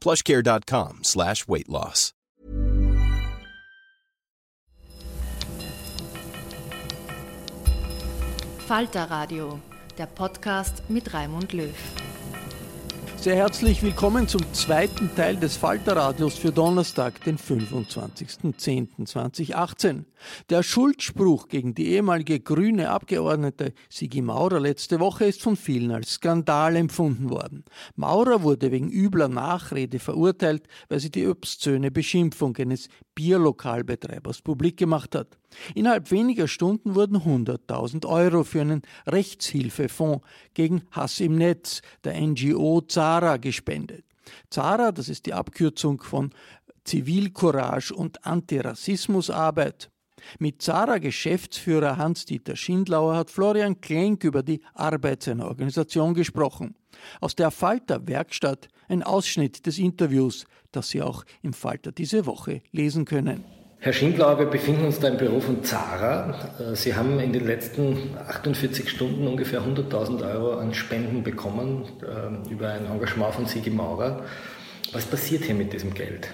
plushcare.com slash weight loss. Falter Radio, der Podcast mit Raimund Löw. Sehr herzlich willkommen zum zweiten Teil des Falterradios für Donnerstag, den 25.10.2018. Der Schuldspruch gegen die ehemalige grüne Abgeordnete Sigi Maurer letzte Woche ist von vielen als Skandal empfunden worden. Maurer wurde wegen übler Nachrede verurteilt, weil sie die obszöne Beschimpfung eines Bierlokalbetreibers publik gemacht hat. Innerhalb weniger Stunden wurden 100.000 Euro für einen Rechtshilfefonds gegen Hass im Netz der NGO Zara gespendet. Zara, das ist die Abkürzung von Zivilcourage und Antirassismusarbeit. Mit Zara-Geschäftsführer Hans-Dieter Schindlauer hat Florian Klenk über die Arbeit seiner Organisation gesprochen. Aus der Falter-Werkstatt ein Ausschnitt des Interviews, das Sie auch im Falter diese Woche lesen können. Herr Schindlauer, wir befinden uns da im Büro von Zara. Äh, Sie haben in den letzten 48 Stunden ungefähr 100.000 Euro an Spenden bekommen äh, über ein Engagement von Sigi Maurer. Was passiert hier mit diesem Geld?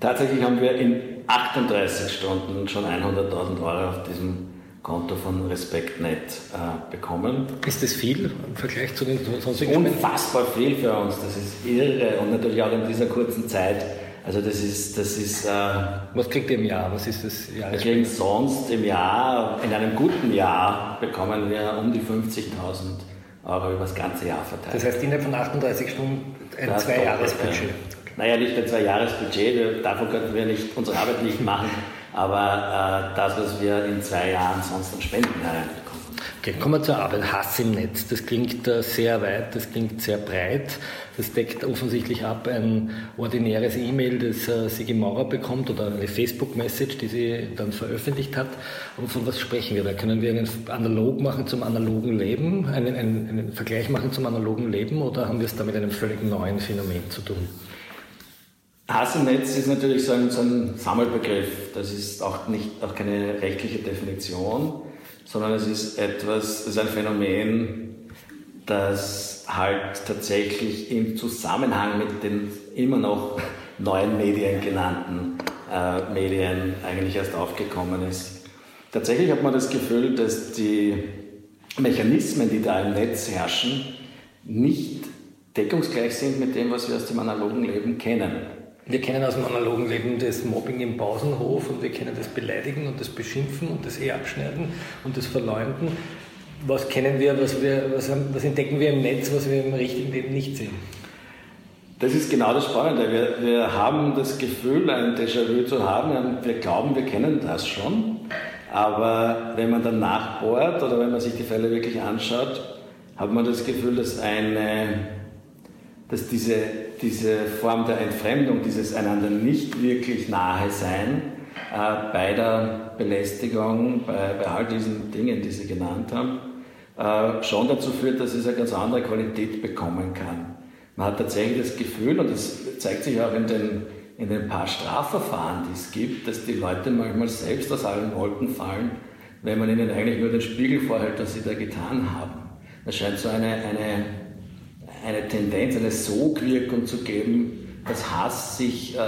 Tatsächlich haben wir in 38 Stunden schon 100.000 Euro auf diesem Konto von RespektNet äh, bekommen. Ist das viel im Vergleich zu den sonstigen Unfassbar viel für uns, das ist irre und natürlich auch in dieser kurzen Zeit also das ist, das ist. Äh, Was kriegt ihr im Jahr? Was ist das Jahr? Wir kriegen sonst im Jahr, in einem guten Jahr bekommen wir um die 50.000 Euro über das ganze Jahr verteilt. Das heißt innerhalb von 38 Stunden ein Zwei-Jahres-Budget. Naja, nicht ein Zwei-Jahres-Budget, davon könnten wir nicht unsere Arbeit nicht machen, aber äh, das, was wir in zwei Jahren sonst an Spenden hereinbekommen. Okay, kommen wir zur Arbeit. Hass im Netz. Das klingt äh, sehr weit, das klingt sehr breit. Das deckt offensichtlich ab ein ordinäres E-Mail, das äh, Sigi Maurer bekommt oder eine Facebook-Message, die sie dann veröffentlicht hat. Und von was sprechen wir da? Können wir einen Analog machen zum analogen Leben, einen, einen, einen Vergleich machen zum analogen Leben oder haben wir es da mit einem völlig neuen Phänomen zu tun? Hass im Netz ist natürlich so ein, so ein Sammelbegriff. Das ist auch, nicht, auch keine rechtliche Definition sondern es ist etwas, es ist ein Phänomen, das halt tatsächlich im Zusammenhang mit den immer noch neuen Medien genannten äh, Medien eigentlich erst aufgekommen ist. Tatsächlich hat man das Gefühl, dass die Mechanismen, die da im Netz herrschen, nicht deckungsgleich sind mit dem, was wir aus dem analogen Leben kennen. Wir kennen aus dem analogen Leben das Mobbing im Pausenhof und wir kennen das Beleidigen und das Beschimpfen und das E-Abschneiden und das Verleumden. Was kennen wir, was, wir was, was entdecken wir im Netz, was wir im richtigen Leben nicht sehen? Das ist genau das Spannende. Wir, wir haben das Gefühl, ein Déjà-vu zu haben. Wir glauben, wir kennen das schon. Aber wenn man dann nachbohrt oder wenn man sich die Fälle wirklich anschaut, hat man das Gefühl, dass, eine, dass diese diese Form der Entfremdung, dieses einander nicht wirklich nahe sein, äh, bei der Belästigung, bei, bei all diesen Dingen, die Sie genannt haben, äh, schon dazu führt, dass es eine ganz andere Qualität bekommen kann. Man hat tatsächlich das Gefühl, und das zeigt sich auch in den, in den paar Strafverfahren, die es gibt, dass die Leute manchmal selbst aus allen Wolken fallen, wenn man ihnen eigentlich nur den Spiegel vorhält, was sie da getan haben. Es scheint so eine, eine, eine Tendenz, eine Sogwirkung zu geben, dass Hass sich äh,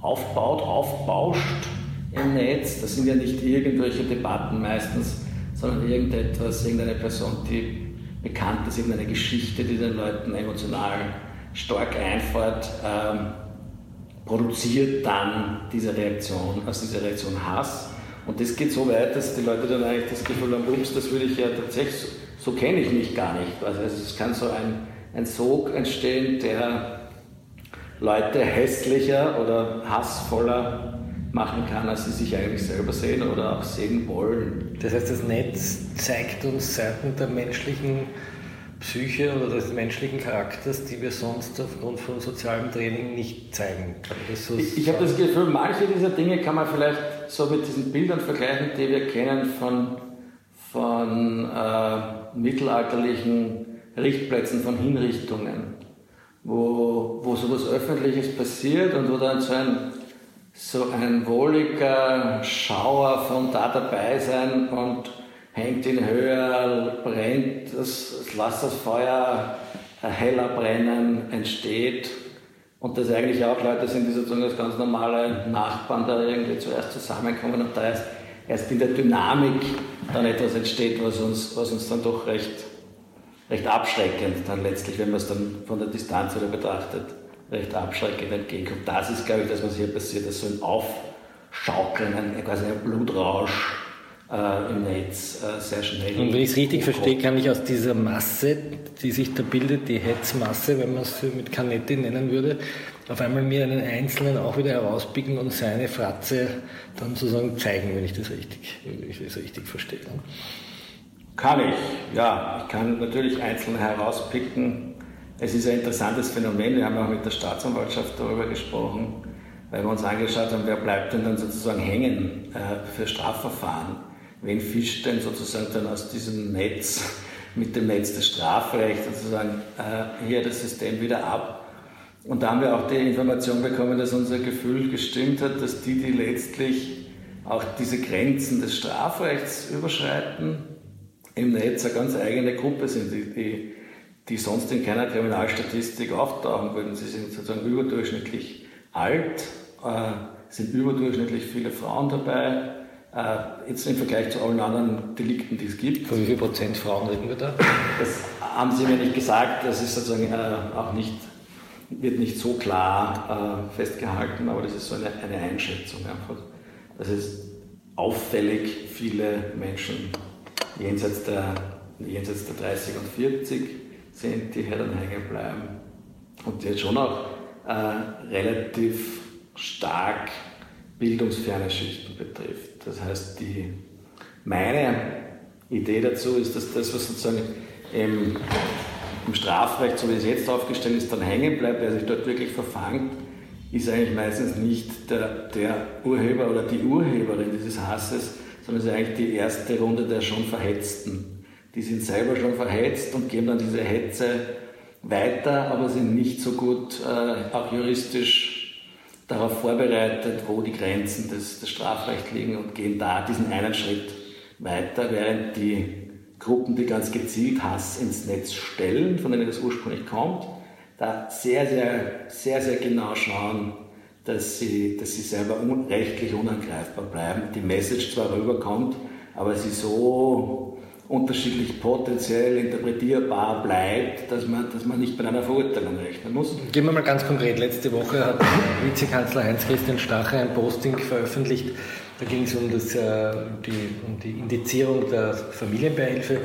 aufbaut, aufbauscht im Netz. Das sind ja nicht irgendwelche Debatten meistens, sondern irgendetwas, irgendeine Person, die bekannt ist, irgendeine Geschichte, die den Leuten emotional stark einfährt, ähm, produziert dann diese Reaktion, aus dieser Reaktion Hass. Und das geht so weit, dass die Leute dann eigentlich das Gefühl haben, ups, das würde ich ja tatsächlich, so, so kenne ich mich gar nicht. Also es kann so ein, ein Sog entstehen, der Leute hässlicher oder hassvoller machen kann, als sie sich eigentlich selber sehen oder auch sehen wollen. Das heißt, das Netz zeigt uns Seiten der menschlichen Psyche oder des menschlichen Charakters, die wir sonst aufgrund von sozialem Training nicht zeigen. So ich, ich habe das Gefühl, manche dieser Dinge kann man vielleicht so mit diesen Bildern vergleichen, die wir kennen von, von äh, mittelalterlichen Richtplätzen, von Hinrichtungen, wo, wo sowas Öffentliches passiert und wo dann so ein so ein wohliger Schauer von da dabei sein und hängt in Höhe, brennt, das, das lässt das Feuer heller brennen, entsteht. Und dass eigentlich auch Leute sind, die sozusagen als ganz normale Nachbarn da irgendwie zuerst zusammenkommen und da erst, erst in der Dynamik dann etwas entsteht, was uns, was uns dann doch recht, recht abschreckend dann letztlich, wenn man es dann von der Distanz wieder betrachtet, recht abschreckend entgegenkommt. Das ist, glaube ich, das, was hier passiert, dass so ein Aufschaukeln, ein, quasi ein Blutrausch äh, im Netz äh, sehr schnell. Und wenn ich es richtig hochkommt. verstehe, kann ich aus dieser Masse, die sich da bildet, die Hetzmasse, wenn man es mit Canetti nennen würde, auf einmal mir einen Einzelnen auch wieder herauspicken und seine Fratze dann sozusagen zeigen, wenn ich das richtig, wenn ich das richtig verstehe. Kann ich, ja. Ich kann natürlich Einzelne herauspicken es ist ein interessantes Phänomen. Wir haben auch mit der Staatsanwaltschaft darüber gesprochen, weil wir uns angeschaut haben, wer bleibt denn dann sozusagen hängen äh, für Strafverfahren? Wen fischt denn sozusagen dann aus diesem Netz, mit dem Netz des Strafrechts sozusagen äh, hier das System wieder ab? Und da haben wir auch die Information bekommen, dass unser Gefühl gestimmt hat, dass die, die letztlich auch diese Grenzen des Strafrechts überschreiten, im Netz eine ganz eigene Gruppe sind, die, die die sonst in keiner Kriminalstatistik auftauchen würden. Sie sind sozusagen überdurchschnittlich alt, äh, sind überdurchschnittlich viele Frauen dabei. Äh, jetzt im Vergleich zu allen anderen Delikten, die es gibt. Von wie viel Prozent Frauen reden wir da? Das haben Sie mir nicht gesagt, das ist sozusagen äh, auch nicht, wird nicht so klar äh, festgehalten, aber das ist so eine, eine Einschätzung einfach. Das ist auffällig viele Menschen jenseits der, jenseits der 30 und 40 sind, die dann hängen bleiben. Und die jetzt schon auch äh, relativ stark bildungsferne Schichten betrifft. Das heißt, die, meine Idee dazu ist, dass das, was sozusagen im, im Strafrecht, so wie es jetzt aufgestellt ist, dann hängen bleibt, wer sich dort wirklich verfangt, ist eigentlich meistens nicht der, der Urheber oder die Urheberin dieses Hasses, sondern ist eigentlich die erste Runde der schon Verhetzten. Die sind selber schon verhetzt und geben dann diese Hetze weiter, aber sind nicht so gut äh, auch juristisch darauf vorbereitet, wo die Grenzen des, des Strafrechts liegen und gehen da diesen einen Schritt weiter, während die Gruppen, die ganz gezielt Hass ins Netz stellen, von denen das ursprünglich kommt, da sehr, sehr, sehr, sehr genau schauen, dass sie, dass sie selber rechtlich unangreifbar bleiben. Die Message zwar rüberkommt, aber sie so unterschiedlich potenziell interpretierbar bleibt, dass man, dass man nicht mit einer Verurteilung rechnen muss. Gehen wir mal ganz konkret. Letzte Woche hat Vizekanzler Heinz-Christian Stache ein Posting veröffentlicht. Da ging es um, das, äh, die, um die Indizierung der Familienbeihilfe.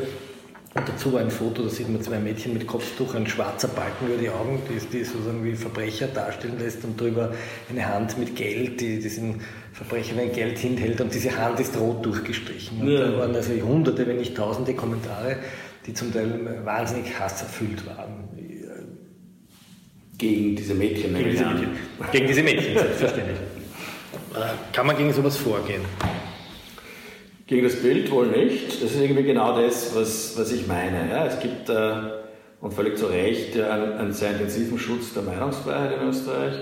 Und dazu war ein Foto, da sieht man zwei Mädchen mit Kopftuch, ein schwarzer Balken über die Augen, die, die sozusagen wie Verbrecher darstellen lässt und drüber eine Hand mit Geld, die diesen Verbrecher ein Geld hinhält und diese Hand ist rot durchgestrichen. Und ja. da waren also hunderte, wenn nicht tausende Kommentare, die zum Teil wahnsinnig hasserfüllt waren. Gegen diese Mädchen. Gegen diese Mädchen, gegen diese Mädchen selbstverständlich. Kann man gegen sowas vorgehen? Gegen das Bild wohl nicht. Das ist irgendwie genau das, was, was ich meine. Ja, es gibt, äh, und völlig zu Recht, ja, einen, einen, sehr intensiven Schutz der Meinungsfreiheit in Österreich.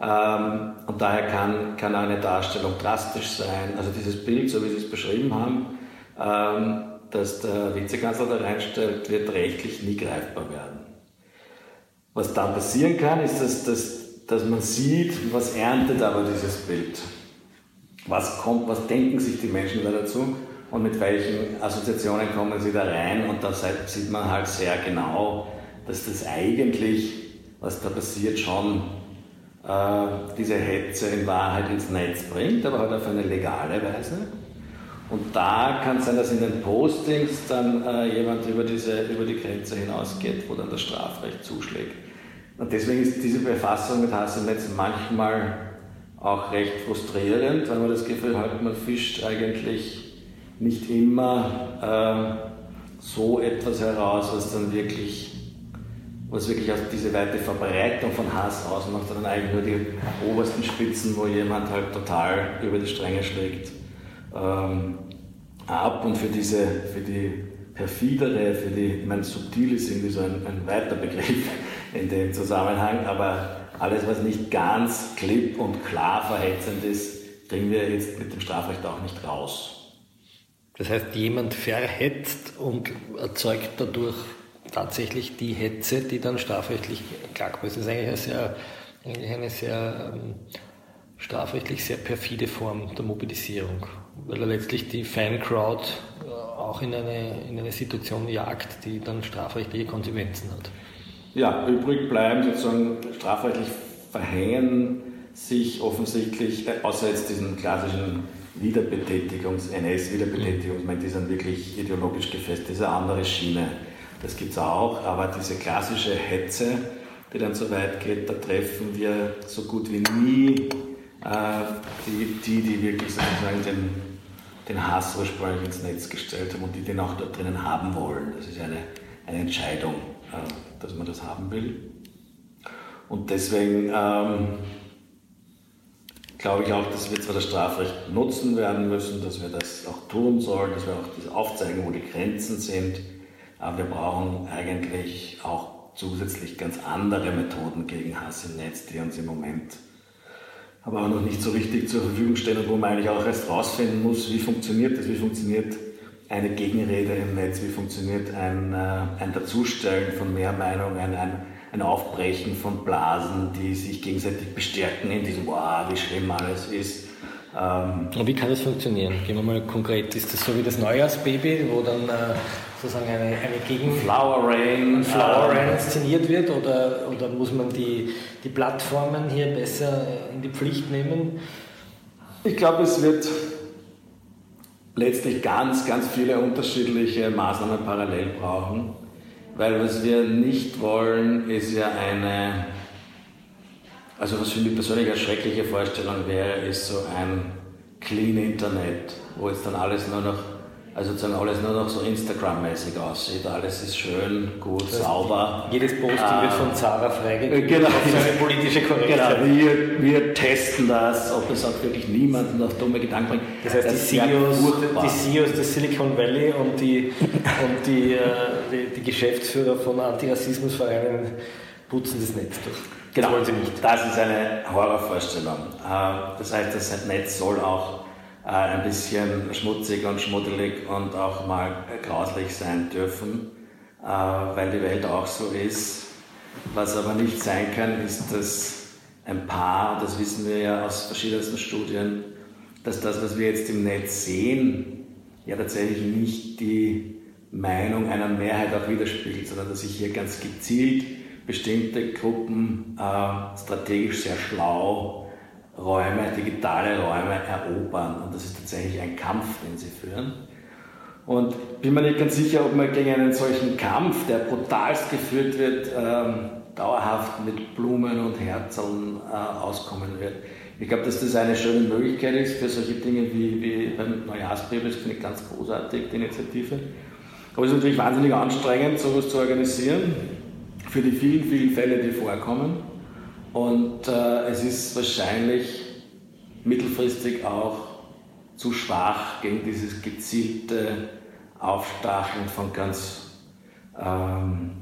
Ähm, und daher kann, kann eine Darstellung drastisch sein. Also dieses Bild, so wie Sie es beschrieben haben, ähm, das der Vizekanzler da reinstellt, wird rechtlich nie greifbar werden. Was dann passieren kann, ist, dass, dass, dass man sieht, was erntet aber dieses Bild. Was kommt, was denken sich die Menschen da dazu und mit welchen Assoziationen kommen sie da rein und da sieht man halt sehr genau, dass das eigentlich, was da passiert, schon äh, diese Hetze in Wahrheit ins Netz bringt, aber halt auf eine legale Weise. Und da kann es sein, dass in den Postings dann äh, jemand über, diese, über die Grenze hinausgeht, wo dann das Strafrecht zuschlägt. Und deswegen ist diese Befassung mit Hass im Netz manchmal auch recht frustrierend, weil man das Gefühl hat, man fischt eigentlich nicht immer äh, so etwas heraus, was dann wirklich was wirklich aus diese weite Verbreitung von Hass ausmacht, sondern eigentlich nur die obersten Spitzen, wo jemand halt total über die Stränge schlägt. Ähm, ab und für diese, für die perfidere, für die, ich meine, subtil ist irgendwie so ein, ein weiter Begriff in dem Zusammenhang, aber alles, was nicht ganz klipp und klar verhetzend ist, kriegen wir jetzt mit dem Strafrecht auch nicht raus. Das heißt, jemand verhetzt und erzeugt dadurch tatsächlich die Hetze, die dann strafrechtlich klagbar ist. Das ist eigentlich eine sehr, eine sehr ähm, strafrechtlich sehr perfide Form der Mobilisierung weil er letztlich die Fan-Crowd äh, auch in eine, in eine Situation jagt, die dann strafrechtliche Konsequenzen hat. Ja, übrig bleiben sozusagen strafrechtlich verhängen sich offensichtlich, äh, außer jetzt diesen klassischen Wiederbetätigungs-, NS-Wiederbetätigungs, ich meine, die sind wirklich ideologisch gefestigt, diese andere Schiene, das gibt es auch, aber diese klassische Hetze, die dann so weit geht, da treffen wir so gut wie nie äh, die, die, die wirklich sozusagen den, den Hass ursprünglich ins Netz gestellt haben und die den auch dort drinnen haben wollen. Das ist eine, eine Entscheidung, dass man das haben will. Und deswegen ähm, glaube ich auch, dass wir zwar das Strafrecht nutzen werden müssen, dass wir das auch tun sollen, dass wir auch das aufzeigen, wo die Grenzen sind, aber wir brauchen eigentlich auch zusätzlich ganz andere Methoden gegen Hass im Netz, die uns im Moment aber auch noch nicht so richtig zur Verfügung stehen und wo man eigentlich auch erst rausfinden muss, wie funktioniert das, wie funktioniert eine Gegenrede im Netz, wie funktioniert ein, äh, ein Dazustellen von Mehrmeinungen, ein, ein Aufbrechen von Blasen, die sich gegenseitig bestärken in diesem, wow, wie schlimm alles ist. Ähm, und wie kann das funktionieren? Gehen wir mal konkret. Ist das so wie das Neujahrsbaby, wo dann äh, sozusagen eine, eine Gegen Flower Rain, Flower Rain inszeniert wird oder, oder muss man die, die Plattformen hier besser in die Pflicht nehmen? Ich glaube, es wird letztlich ganz, ganz viele unterschiedliche Maßnahmen parallel brauchen, weil was wir nicht wollen, ist ja eine, also was für mich persönlich eine schreckliche Vorstellung wäre, ist so ein Clean Internet, wo jetzt dann alles nur noch also sozusagen alles nur noch so Instagram-mäßig aussieht. Alles ist schön, gut, das sauber. Jedes Posting äh, wird von Zara freigegeben genau, auf politische Korrektheit. Genau, wir, wir testen das, ob es auch wirklich niemanden auf dumme Gedanken bringt. Das heißt, das die, CEOs, die CEOs des Silicon Valley und die, und die, äh, die, die Geschäftsführer von Antirassismusvereinen putzen das Netz durch. Genau, das wollen sie nicht. Das ist eine Horrorvorstellung. Äh, das heißt, das Netz soll auch äh, ein bisschen schmutzig und schmuddelig und auch mal grauslich sein dürfen, äh, weil die Welt auch so ist. Was aber nicht sein kann, ist, dass ein Paar, das wissen wir ja aus verschiedensten Studien, dass das, was wir jetzt im Netz sehen, ja tatsächlich nicht die Meinung einer Mehrheit auch widerspiegelt, sondern dass sich hier ganz gezielt bestimmte Gruppen äh, strategisch sehr schlau Räume, digitale Räume erobern. Und das ist tatsächlich ein Kampf, den sie führen. Und bin mir nicht ganz sicher, ob man gegen einen solchen Kampf, der brutalst geführt wird, ähm, dauerhaft mit Blumen und Herzeln äh, auskommen wird. Ich glaube, dass das eine schöne Möglichkeit ist für solche Dinge wie, wie beim Neujahrsbrief. Das finde ich ganz großartig, die Initiative. Aber es ist natürlich wahnsinnig anstrengend, sowas zu organisieren, für die vielen, vielen Fälle, die vorkommen. Und äh, es ist wahrscheinlich mittelfristig auch zu schwach gegen dieses gezielte Aufstacheln von ganz ähm,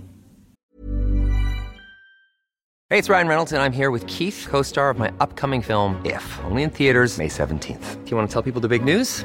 Hey, it's Ryan Reynolds, and I'm here with Keith, co star of my upcoming film, If, only in theaters, May 17th. Do you want to tell people the big news?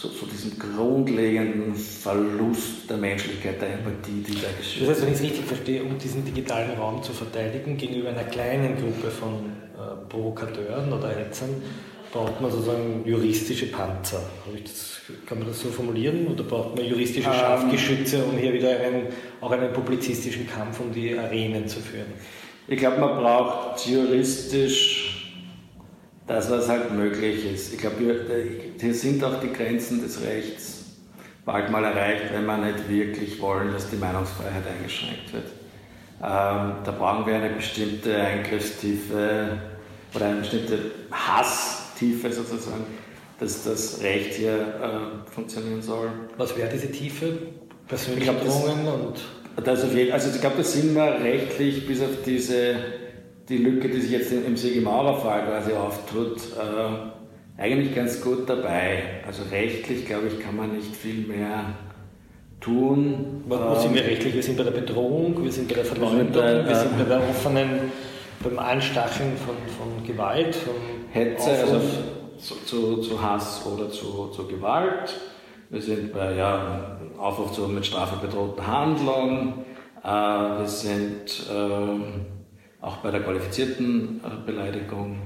So, so diesen grundlegenden Verlust der Menschlichkeit, der Empathie, die da geschieht. Das heißt, wenn ich es richtig verstehe, um diesen digitalen Raum zu verteidigen gegenüber einer kleinen Gruppe von äh, Provokateuren oder Hetzern, braucht man sozusagen juristische Panzer. Das, kann man das so formulieren? Oder braucht man juristische ähm. Scharfgeschütze, um hier wieder einen, auch einen publizistischen Kampf um die Arenen zu führen? Ich glaube, man braucht juristisch das, was halt möglich ist. Ich glaube, hier sind auch die Grenzen des Rechts bald mal erreicht, wenn wir nicht wirklich wollen, dass die Meinungsfreiheit eingeschränkt wird. Ähm, da brauchen wir eine bestimmte Eingriffstiefe oder eine bestimmte Hasstiefe sozusagen, dass das Recht hier äh, funktionieren soll. Was wäre diese Tiefe? Persönliche Drohungen und... Das auf jeden, also ich glaube, da sind wir rechtlich bis auf diese die Lücke, die sich jetzt im Sigi-Maurer-Fall quasi auftut, äh, eigentlich ganz gut dabei. Also rechtlich, glaube ich, kann man nicht viel mehr tun. Wo, wo sind wir ähm, rechtlich? Wir sind bei der Bedrohung, wir sind bei der Verleumdung, wir, wir sind bei der offenen, beim Anstacheln von, von Gewalt, von Hetze, also zu, zu, zu, Hass oder zu, zu Gewalt. Wir sind bei ja, Aufruf zu mit Strafe bedrohten Handlungen. Äh, wir sind äh, auch bei der qualifizierten äh, Beleidigung.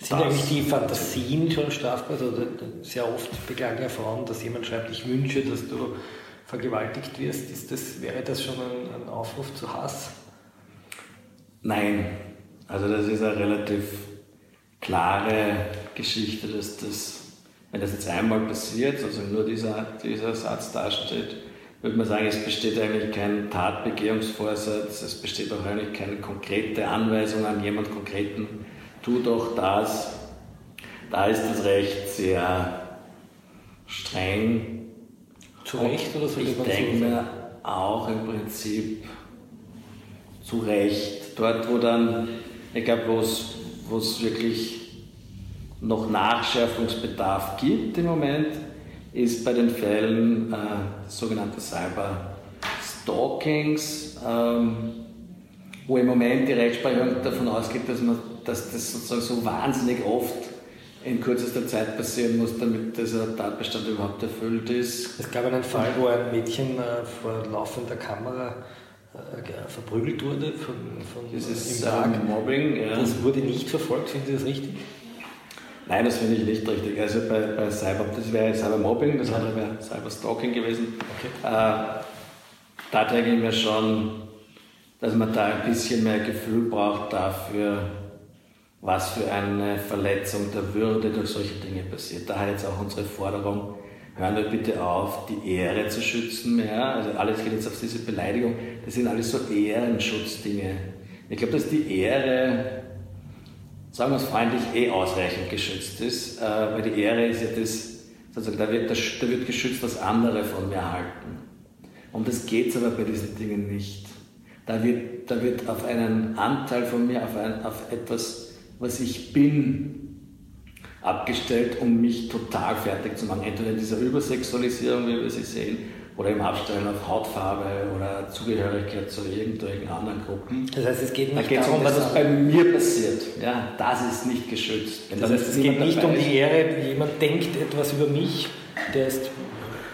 Sind das, eigentlich die Fantasien schon strafbar? Also sehr oft beklagen ja Frauen, dass jemand schreibt, ich wünsche, dass du vergewaltigt wirst. Ist das, wäre das schon ein, ein Aufruf zu Hass? Nein, also das ist eine relativ klare Geschichte, dass das, wenn das jetzt einmal passiert, also nur dieser, dieser Satz dasteht, würde man sagen, es besteht eigentlich kein Tatbegehungsvorsatz, es besteht auch eigentlich keine konkrete Anweisung an jemand Konkreten, tu doch das. Da ist das Recht sehr streng. Zu Recht oder so? Ich denke mir auch im Prinzip zu Recht. Dort, wo dann, ich glaube, wo es wirklich noch Nachschärfungsbedarf gibt im Moment, ist bei den Fällen äh, sogenannte Cyber-Stalkings, ähm, wo im Moment die Rechtsprechung davon ausgeht, dass, man, dass das sozusagen so wahnsinnig oft in kürzester Zeit passieren muss, damit dieser Tatbestand überhaupt erfüllt ist. Es gab einen Fall, wo ein Mädchen äh, vor laufender Kamera äh, verprügelt wurde von, von das ist, im Tag. Mobbing. Ja. Das wurde nicht verfolgt, finden Sie das richtig? Nein, das finde ich nicht richtig. Also bei, bei Cyber, das wäre Cybermobbing, das andere wäre Cyberstalking gewesen. Okay. Äh, da denke ich mir schon, dass man da ein bisschen mehr Gefühl braucht dafür, was für eine Verletzung der Würde durch solche Dinge passiert. Daher jetzt auch unsere Forderung, hören wir bitte auf, die Ehre zu schützen mehr. Also alles geht jetzt auf diese Beleidigung. Das sind alles so Ehrenschutzdinge. Ich glaube, dass die Ehre sagen wir es freundlich, eh ausreichend geschützt ist, äh, weil die Ehre ist ja das, sozusagen, da wird, da wird geschützt, was andere von mir halten. Um das geht aber bei diesen Dingen nicht. Da wird, da wird auf einen Anteil von mir, auf, ein, auf etwas, was ich bin, abgestellt, um mich total fertig zu machen. Entweder in dieser Übersexualisierung, wie wir sie sehen, oder im Abstellen auf Hautfarbe oder Zugehörigkeit zu irgendwelchen anderen Gruppen. Das heißt, es geht nicht da darum, was bei mir passiert. Ja, das ist nicht geschützt. Wenn das heißt, es geht nicht um die Ehre, jemand denkt etwas über mich, der ist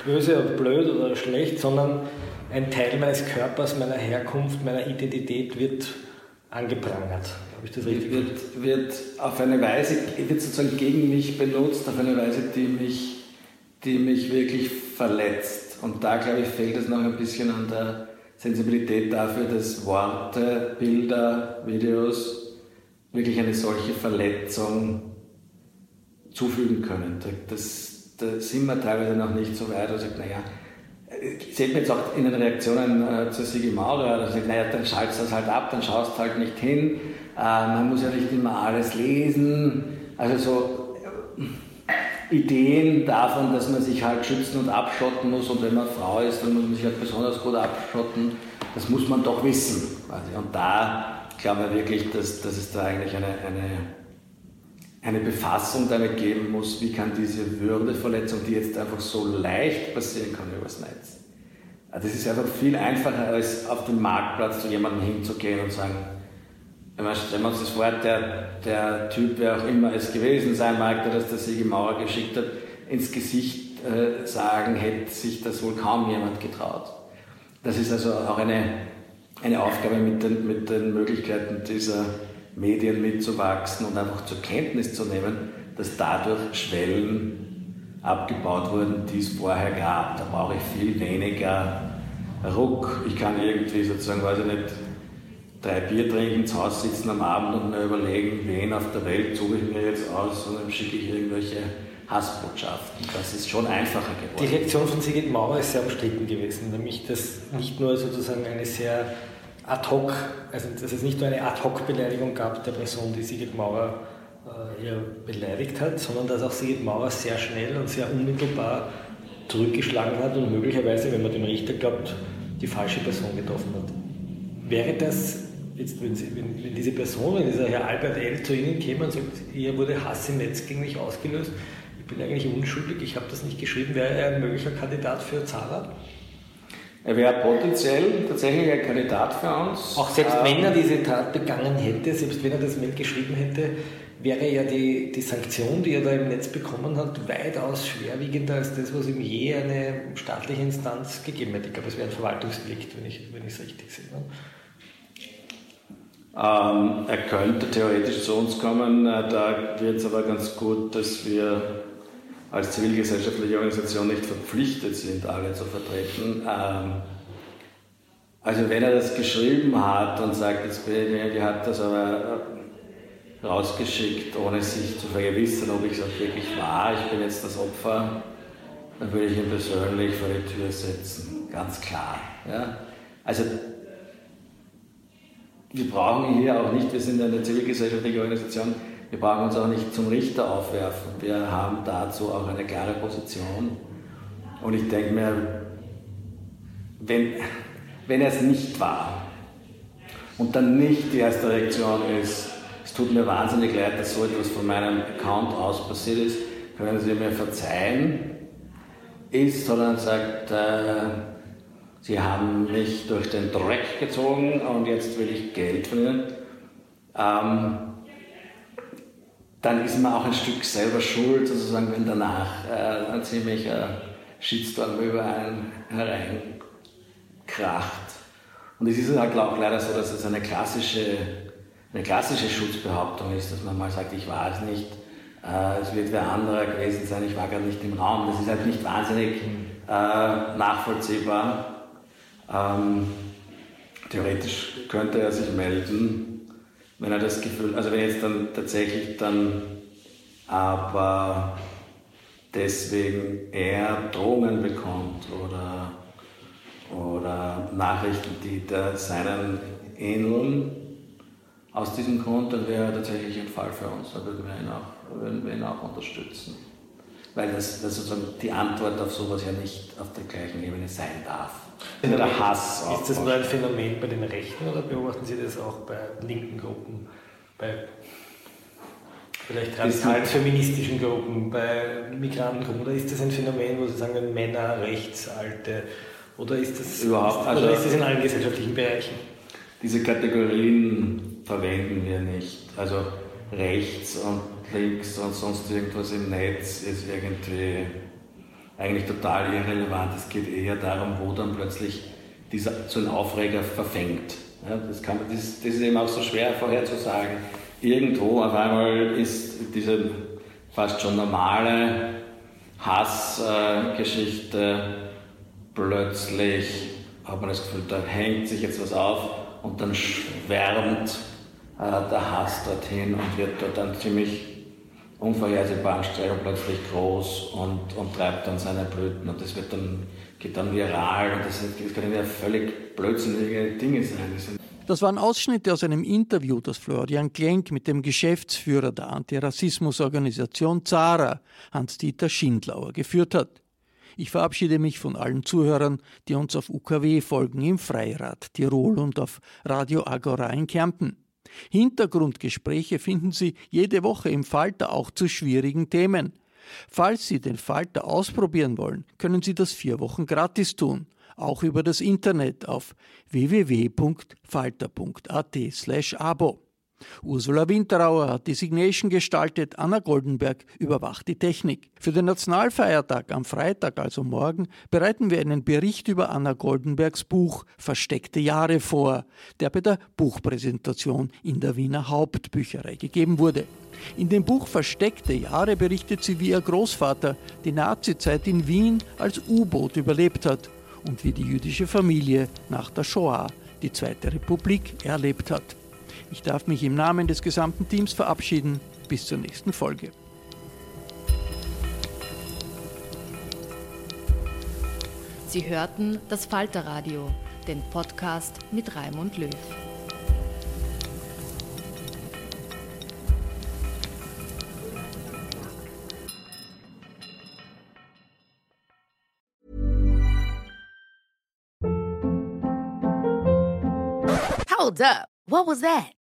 böse oder blöd oder schlecht, sondern ein Teil meines Körpers, meiner Herkunft, meiner Identität wird angeprangert. Habe ich das richtig wird, wird auf eine Weise, wird sozusagen gegen mich benutzt, auf eine Weise, die mich, die mich wirklich verletzt. Und da, glaube ich, fehlt es noch ein bisschen an der Sensibilität dafür, dass Worte, Bilder, Videos wirklich eine solche Verletzung zufügen können. Das, da sind wir teilweise noch nicht so weit, dass ich naja, sieht man jetzt auch in den Reaktionen äh, zu Sigi Maurer, dass sagt, naja, dann schaltest du das halt ab, dann schaust du halt nicht hin, äh, man muss ja nicht immer alles lesen. Also so Ideen davon, dass man sich halt schützen und abschotten muss und wenn man Frau ist, dann muss man sich halt besonders gut abschotten, das muss man doch wissen. Und da glauben wir wirklich, dass, dass es da eigentlich eine, eine, eine Befassung damit geben muss, wie kann diese Würdeverletzung, die jetzt einfach so leicht passieren kann übers Netz. Also das ist einfach viel einfacher, als auf dem Marktplatz zu jemandem hinzugehen und sagen, stellen wir uns das vor, der, der Typ, wer auch immer es gewesen sein mag, der das der Sigi Mauer geschickt hat, ins Gesicht äh, sagen, hätte sich das wohl kaum jemand getraut. Das ist also auch eine, eine Aufgabe mit den, mit den Möglichkeiten dieser Medien mitzuwachsen und einfach zur Kenntnis zu nehmen, dass dadurch Schwellen abgebaut wurden, die es vorher gab. Da brauche ich viel weniger Ruck. Ich kann irgendwie sozusagen, weiß ich nicht, drei Bier trinken, zu Hause sitzen am Abend und mir überlegen, wen auf der Welt suche ich mir jetzt aus und dann schicke ich irgendwelche Hassbotschaften. Das ist schon einfacher geworden. Die Reaktion von Sigrid Mauer ist sehr umstritten gewesen, nämlich dass nicht nur sozusagen eine sehr ad hoc, also dass es nicht nur eine ad hoc Beleidigung gab der Person, die Sigrid Mauer äh, hier beleidigt hat, sondern dass auch Sigrid Mauer sehr schnell und sehr unmittelbar zurückgeschlagen hat und möglicherweise, wenn man dem Richter glaubt, die falsche Person getroffen hat. Wäre das, jetzt, wenn, Sie, wenn, wenn diese Person, wenn dieser Herr Albert L. zu Ihnen käme und sagt, hier wurde Hass im Netz gegen mich ausgelöst, ich bin eigentlich unschuldig, ich habe das nicht geschrieben, wäre er ein möglicher Kandidat für Zara? Er wäre potenziell tatsächlich ein Kandidat für uns. Auch selbst ähm, wenn er diese Tat begangen hätte, selbst wenn er das Mail geschrieben hätte, wäre ja die, die Sanktion, die er da im Netz bekommen hat, weitaus schwerwiegender als das, was ihm je eine staatliche Instanz gegeben hätte. Ich glaube, es wäre ein Verwaltungsdelikt, wenn ich es richtig sehe. Ne? Ähm, er könnte theoretisch zu uns kommen, äh, da wird es aber ganz gut, dass wir als zivilgesellschaftliche Organisation nicht verpflichtet sind, alle zu vertreten. Ähm, also wenn er das geschrieben hat und sagt, jetzt BNL hat das aber rausgeschickt, ohne sich zu vergewissern, ob ich es auch wirklich war, ich bin jetzt das Opfer, dann würde ich ihn persönlich vor die Tür setzen, ganz klar. Ja? Also wir brauchen hier auch nicht, wir sind eine zivilgesellschaftliche Organisation, wir brauchen uns auch nicht zum Richter aufwerfen. Wir haben dazu auch eine klare Position. Und ich denke mir, wenn, wenn es nicht war und dann nicht die erste Reaktion ist, es tut mir wahnsinnig leid, dass so etwas von meinem Account aus passiert ist, können Sie mir verzeihen, ist, sondern sagt, äh, Sie haben mich durch den Dreck gezogen und jetzt will ich Geld von Ihnen. Ähm, dann ist man auch ein Stück selber schuld, sozusagen, wenn danach äh, ein ziemlicher Shitstorm über einen hereinkracht. Und es ist halt auch leider so, dass es eine klassische, eine klassische Schutzbehauptung ist, dass man mal sagt, ich war es nicht, äh, es wird wer anderer gewesen sein, ich war gar nicht im Raum. Das ist halt nicht wahnsinnig äh, nachvollziehbar. Ähm, theoretisch könnte er sich melden, wenn er das Gefühl, also wenn jetzt dann tatsächlich dann aber deswegen er Drohungen bekommt oder, oder Nachrichten, die da seinen ähneln, aus diesem Grund, dann wäre er tatsächlich ein Fall für uns, da würden wir ihn auch, würden wir ihn auch unterstützen. Weil das, das sozusagen die Antwort auf sowas ja nicht auf der gleichen Ebene sein darf der Hass. Ist das nur ein Phänomen bei den Rechten oder beobachten Sie das auch bei linken Gruppen, bei vielleicht radikalen feministischen Gruppen, bei Migrantengruppen? Oder ist das ein Phänomen, wo Sie sagen, Männer, Rechts, Alte? Oder ist das, Überhaupt, ist, also oder ist das in allen gesellschaftlichen Bereichen? Diese Kategorien verwenden wir nicht. Also rechts und links und sonst irgendwas im Netz ist irgendwie eigentlich total irrelevant. Es geht eher darum, wo dann plötzlich dieser, so ein Aufreger verfängt. Ja, das, kann, das, das ist eben auch so schwer vorherzusagen. Irgendwo auf einmal ist diese fast schon normale Hassgeschichte plötzlich, hat man das Gefühl, da hängt sich jetzt was auf und dann schwärmt äh, der Hass dorthin und wird dort dann ziemlich unvorhersehbaren Stellen plötzlich groß und, und treibt dann seine Blüten. Und das wird dann geht dann viral und das, das können ja völlig blödsinnige Dinge sein. Das, das waren Ausschnitte aus einem Interview, das Florian Klenk mit dem Geschäftsführer der Antirassismusorganisation ZARA, Hans-Dieter Schindlauer, geführt hat. Ich verabschiede mich von allen Zuhörern, die uns auf UKW folgen im Freirad Tirol und auf Radio Agora in Kärnten. Hintergrundgespräche finden Sie jede Woche im Falter auch zu schwierigen Themen. Falls Sie den Falter ausprobieren wollen, können Sie das vier Wochen gratis tun, auch über das Internet auf www.falter.at/abo. Ursula Winterauer hat die Signation gestaltet, Anna Goldenberg überwacht die Technik. Für den Nationalfeiertag am Freitag, also morgen, bereiten wir einen Bericht über Anna Goldenbergs Buch Versteckte Jahre vor, der bei der Buchpräsentation in der Wiener Hauptbücherei gegeben wurde. In dem Buch Versteckte Jahre berichtet sie, wie ihr Großvater die Nazizeit in Wien als U-Boot überlebt hat und wie die jüdische Familie nach der Shoah die Zweite Republik erlebt hat. Ich darf mich im Namen des gesamten Teams verabschieden. Bis zur nächsten Folge. Sie hörten das Falterradio, den Podcast mit Raimund Löw. Hold up. What was that?